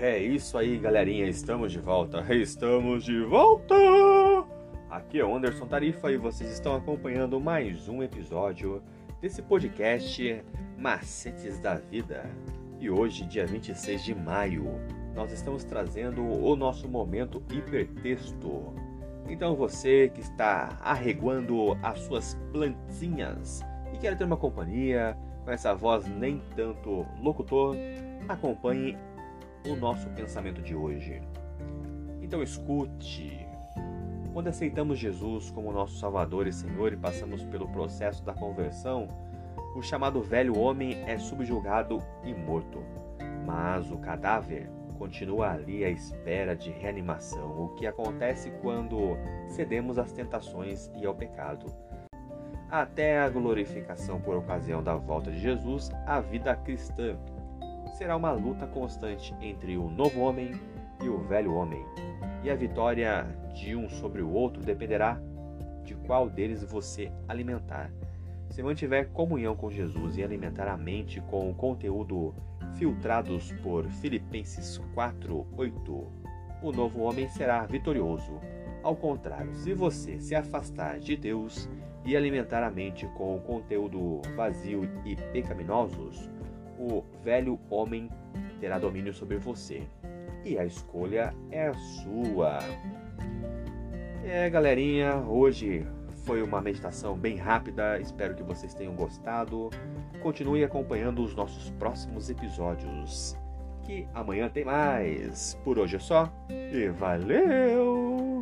É isso aí, galerinha, estamos de volta. Estamos de volta! Aqui é o Anderson Tarifa e vocês estão acompanhando mais um episódio desse podcast Macetes da Vida. E hoje, dia 26 de maio, nós estamos trazendo o nosso momento hipertexto. Então você que está arreguando as suas plantinhas e quer ter uma companhia com essa voz nem tanto locutor, acompanhe o nosso pensamento de hoje. Então escute. Quando aceitamos Jesus como nosso Salvador e Senhor e passamos pelo processo da conversão, o chamado velho homem é subjugado e morto, mas o cadáver continua ali à espera de reanimação, o que acontece quando cedemos às tentações e ao pecado. Até a glorificação por ocasião da volta de Jesus, a vida cristã será uma luta constante entre o novo homem e o velho homem. E a vitória de um sobre o outro dependerá de qual deles você alimentar. Se mantiver comunhão com Jesus e alimentar a mente com o conteúdo filtrados por Filipenses 4:8, o novo homem será vitorioso. Ao contrário, se você se afastar de Deus e alimentar a mente com o conteúdo vazio e pecaminosos, o velho homem terá domínio sobre você. E a escolha é sua. É, galerinha, hoje foi uma meditação bem rápida. Espero que vocês tenham gostado. Continue acompanhando os nossos próximos episódios. Que amanhã tem mais. Por hoje é só e valeu!